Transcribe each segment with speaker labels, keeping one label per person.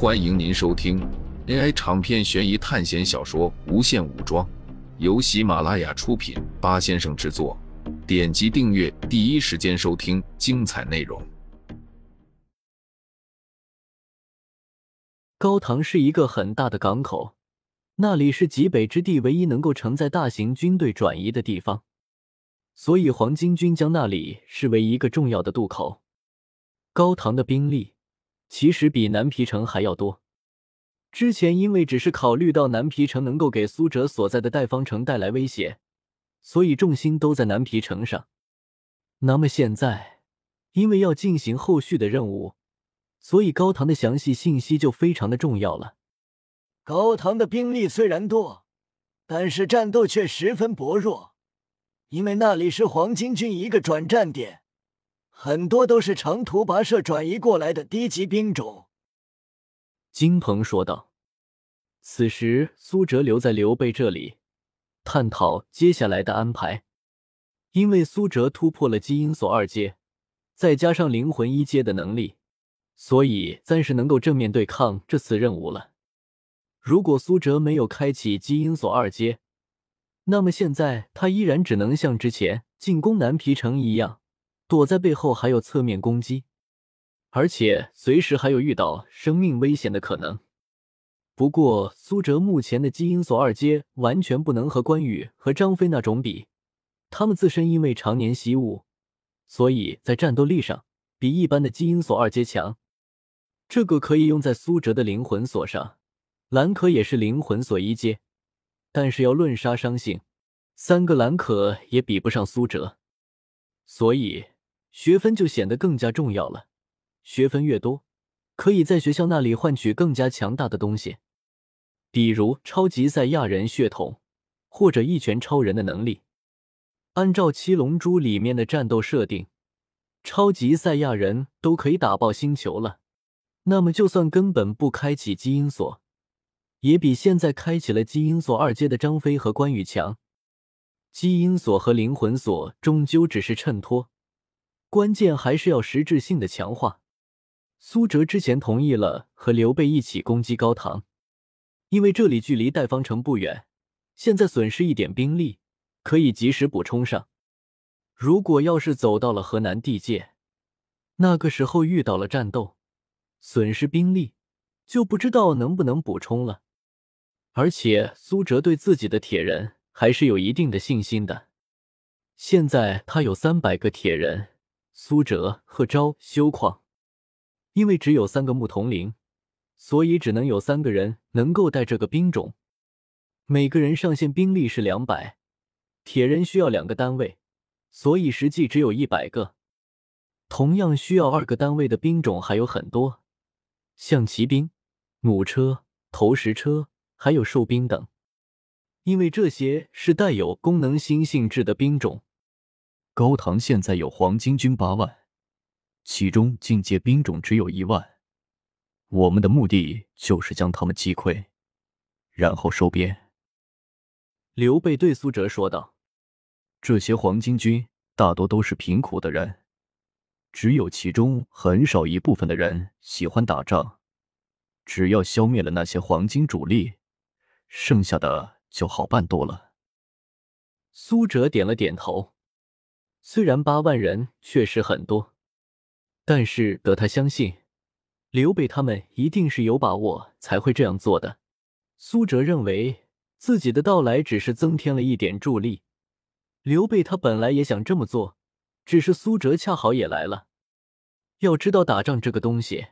Speaker 1: 欢迎您收听 AI 长篇悬疑探险小说《无限武装》，由喜马拉雅出品，八先生制作。点击订阅，第一时间收听精彩内容。
Speaker 2: 高唐是一个很大的港口，那里是极北之地唯一能够承载大型军队转移的地方，所以黄巾军将那里视为一个重要的渡口。高唐的兵力其实比南皮城还要多。之前因为只是考虑到南皮城能够给苏哲所在的代方城带来威胁，所以重心都在南皮城上。那么现在，因为要进行后续的任务。所以高唐的详细信息就非常的重要了。
Speaker 3: 高唐的兵力虽然多，但是战斗却十分薄弱，因为那里是黄巾军一个转战点，很多都是长途跋涉转移过来的低级兵种。
Speaker 2: 金鹏说道。此时，苏哲留在刘备这里，探讨接下来的安排。因为苏哲突破了基因锁二阶，再加上灵魂一阶的能力。所以暂时能够正面对抗这次任务了。如果苏哲没有开启基因锁二阶，那么现在他依然只能像之前进攻南皮城一样，躲在背后还有侧面攻击，而且随时还有遇到生命危险的可能。不过苏哲目前的基因锁二阶完全不能和关羽和张飞那种比，他们自身因为常年习武，所以在战斗力上比一般的基因锁二阶强。这个可以用在苏哲的灵魂锁上，蓝可也是灵魂锁一阶，但是要论杀伤性，三个蓝可也比不上苏哲，所以学分就显得更加重要了。学分越多，可以在学校那里换取更加强大的东西，比如超级赛亚人血统或者一拳超人的能力。按照七龙珠里面的战斗设定，超级赛亚人都可以打爆星球了。那么，就算根本不开启基因锁，也比现在开启了基因锁二阶的张飞和关羽强。基因锁和灵魂锁终究只是衬托，关键还是要实质性的强化。苏哲之前同意了和刘备一起攻击高唐，因为这里距离代方城不远，现在损失一点兵力可以及时补充上。如果要是走到了河南地界，那个时候遇到了战斗。损失兵力，就不知道能不能补充了。而且苏哲对自己的铁人还是有一定的信心的。现在他有三百个铁人，苏哲、贺昭、修矿。因为只有三个牧童灵，所以只能有三个人能够带这个兵种。每个人上限兵力是两百，铁人需要两个单位，所以实际只有一百个。同样需要二个单位的兵种还有很多。像骑兵、弩车、投石车，还有兽兵等，因为这些是带有功能性性质的兵种。
Speaker 4: 高唐现在有黄巾军八万，其中进阶兵种只有一万。我们的目的就是将他们击溃，然后收编。
Speaker 2: 刘备对苏哲说道：“
Speaker 4: 这些黄巾军大多都是贫苦的人。”只有其中很少一部分的人喜欢打仗，只要消灭了那些黄金主力，剩下的就好办多了。
Speaker 2: 苏哲点了点头，虽然八万人确实很多，但是得他相信，刘备他们一定是有把握才会这样做的。苏哲认为自己的到来只是增添了一点助力，刘备他本来也想这么做。只是苏哲恰好也来了。要知道，打仗这个东西，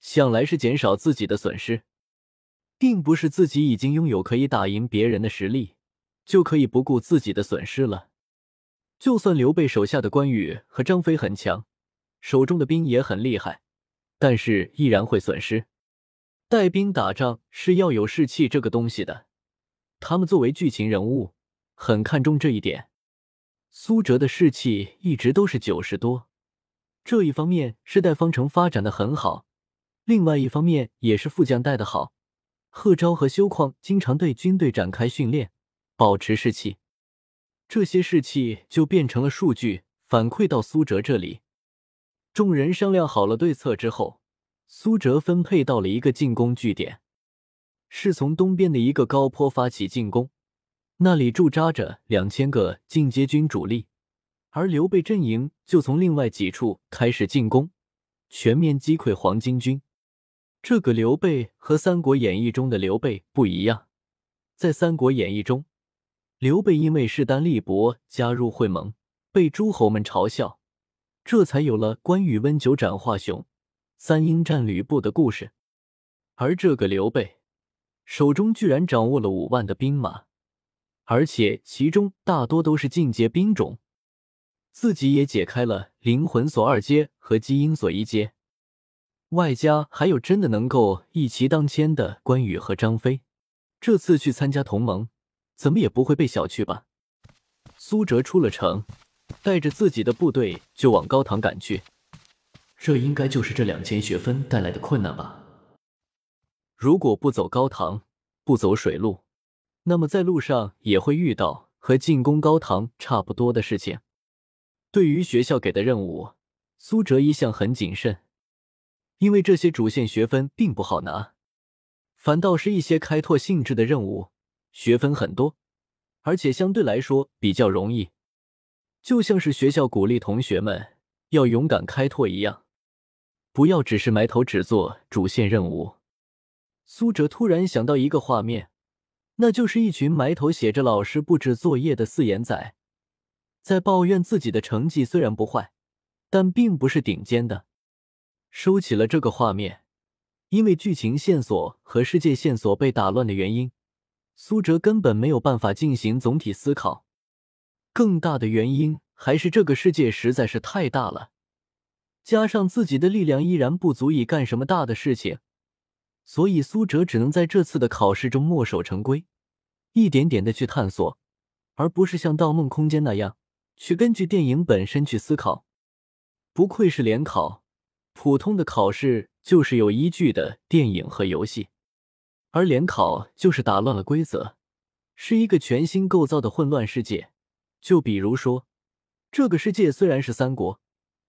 Speaker 2: 向来是减少自己的损失，并不是自己已经拥有可以打赢别人的实力，就可以不顾自己的损失了。就算刘备手下的关羽和张飞很强，手中的兵也很厉害，但是依然会损失。带兵打仗是要有士气这个东西的，他们作为剧情人物，很看重这一点。苏哲的士气一直都是九十多，这一方面是带方城发展的很好，另外一方面也是副将带的好。贺昭和修矿经常对军队展开训练，保持士气，这些士气就变成了数据反馈到苏哲这里。众人商量好了对策之后，苏哲分配到了一个进攻据点，是从东边的一个高坡发起进攻，那里驻扎着两千个进阶军主力，而刘备阵营就从另外几处开始进攻，全面击溃黄巾军。这个刘备和《三国演义》中的刘备不一样，在《三国演义》中，刘备因为势单力薄加入会盟，被诸侯们嘲笑，这才有了关羽温酒斩华雄。三英战吕布的故事，而这个刘备手中居然掌握了五万的兵马，而且其中大多都是进阶兵种，自己也解开了灵魂锁二阶和基因锁一阶，外加还有真的能够一骑当千的关羽和张飞，这次去参加同盟，怎么也不会被小觑吧？苏哲出了城，带着自己的部队就往高唐赶去。这应该就是这两千学分带来的困难吧？如果不走高唐，不走水路，那么在路上也会遇到和进攻高唐差不多的事情。对于学校给的任务，苏哲一向很谨慎，因为这些主线学分并不好拿，反倒是一些开拓性质的任务，学分很多，而且相对来说比较容易，就像是学校鼓励同学们要勇敢开拓一样。不要只是埋头只做主线任务。苏哲突然想到一个画面，那就是一群埋头写着老师布置作业的四眼仔，在抱怨自己的成绩虽然不坏，但并不是顶尖的。收起了这个画面，因为剧情线索和世界线索被打乱的原因，苏哲根本没有办法进行总体思考。更大的原因还是这个世界实在是太大了。加上自己的力量依然不足以干什么大的事情，所以苏哲只能在这次的考试中墨守成规，一点点的去探索，而不是像《盗梦空间》那样去根据电影本身去思考。不愧是联考，普通的考试就是有依据的电影和游戏，而联考就是打乱了规则，是一个全新构造的混乱世界。就比如说，这个世界虽然是三国。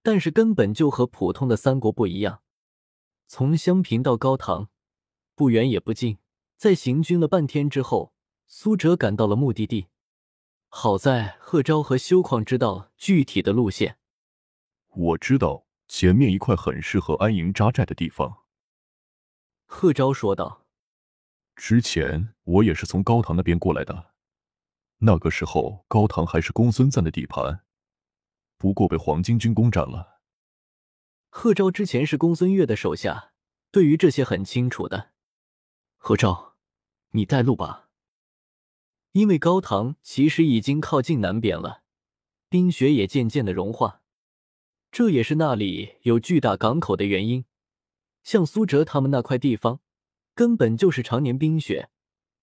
Speaker 2: 但是根本就和普通的三国不一样。从襄平到高唐，不远也不近。在行军了半天之后，苏哲赶到了目的地。好在贺昭和修旷知道具体的路线。
Speaker 5: 我知道前面一块很适合安营扎寨的地方。
Speaker 2: 贺昭说道：“
Speaker 5: 之前我也是从高唐那边过来的，那个时候高唐还是公孙瓒的地盘。”不过被黄巾军攻占了。
Speaker 2: 贺昭之前是公孙越的手下，对于这些很清楚的。
Speaker 4: 贺昭，你带路吧。
Speaker 2: 因为高唐其实已经靠近南边了，冰雪也渐渐的融化，这也是那里有巨大港口的原因。像苏哲他们那块地方，根本就是常年冰雪。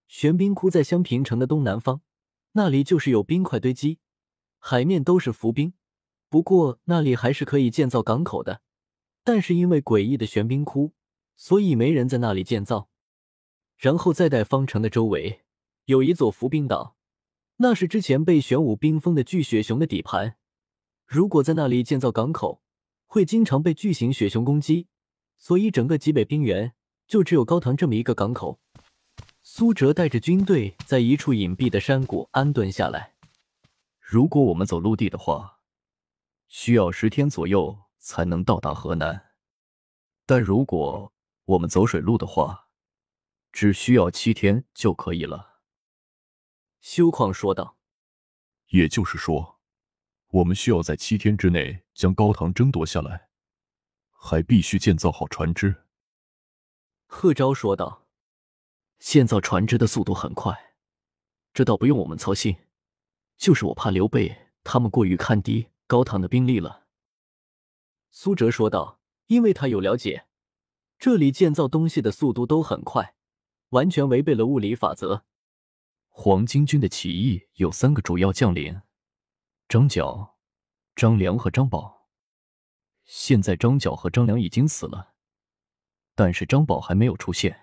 Speaker 2: 玄冰窟在襄平城的东南方，那里就是有冰块堆积，海面都是浮冰。不过那里还是可以建造港口的，但是因为诡异的玄冰窟，所以没人在那里建造。然后再带方城的周围有一座浮冰岛，那是之前被玄武冰封的巨雪熊的底盘。如果在那里建造港口，会经常被巨型雪熊攻击，所以整个极北冰原就只有高唐这么一个港口。苏哲带着军队在一处隐蔽的山谷安顿下来。
Speaker 4: 如果我们走陆地的话，需要十天左右才能到达河南，但如果我们走水路的话，只需要七天就可以了。”
Speaker 2: 修矿说道。
Speaker 5: “也就是说，我们需要在七天之内将高唐争夺下来，还必须建造好船只。”
Speaker 2: 贺昭说道。
Speaker 4: “建造船只的速度很快，这倒不用我们操心。就是我怕刘备他们过于看低。”高唐的兵力了，
Speaker 2: 苏哲说道：“因为他有了解，这里建造东西的速度都很快，完全违背了物理法则。
Speaker 4: 黄巾军的起义有三个主要将领：张角、张良和张宝。现在张角和张良已经死了，但是张宝还没有出现。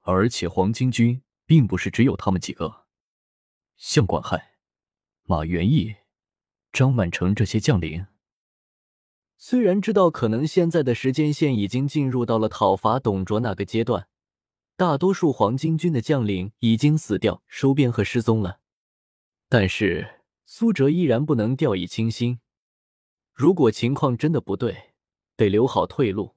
Speaker 4: 而且黄巾军并不是只有他们几个，像管亥、马元义。”张满成这些将领，
Speaker 2: 虽然知道可能现在的时间线已经进入到了讨伐董卓那个阶段，大多数黄巾军的将领已经死掉、收编和失踪了，但是苏哲依然不能掉以轻心。如果情况真的不对，得留好退路。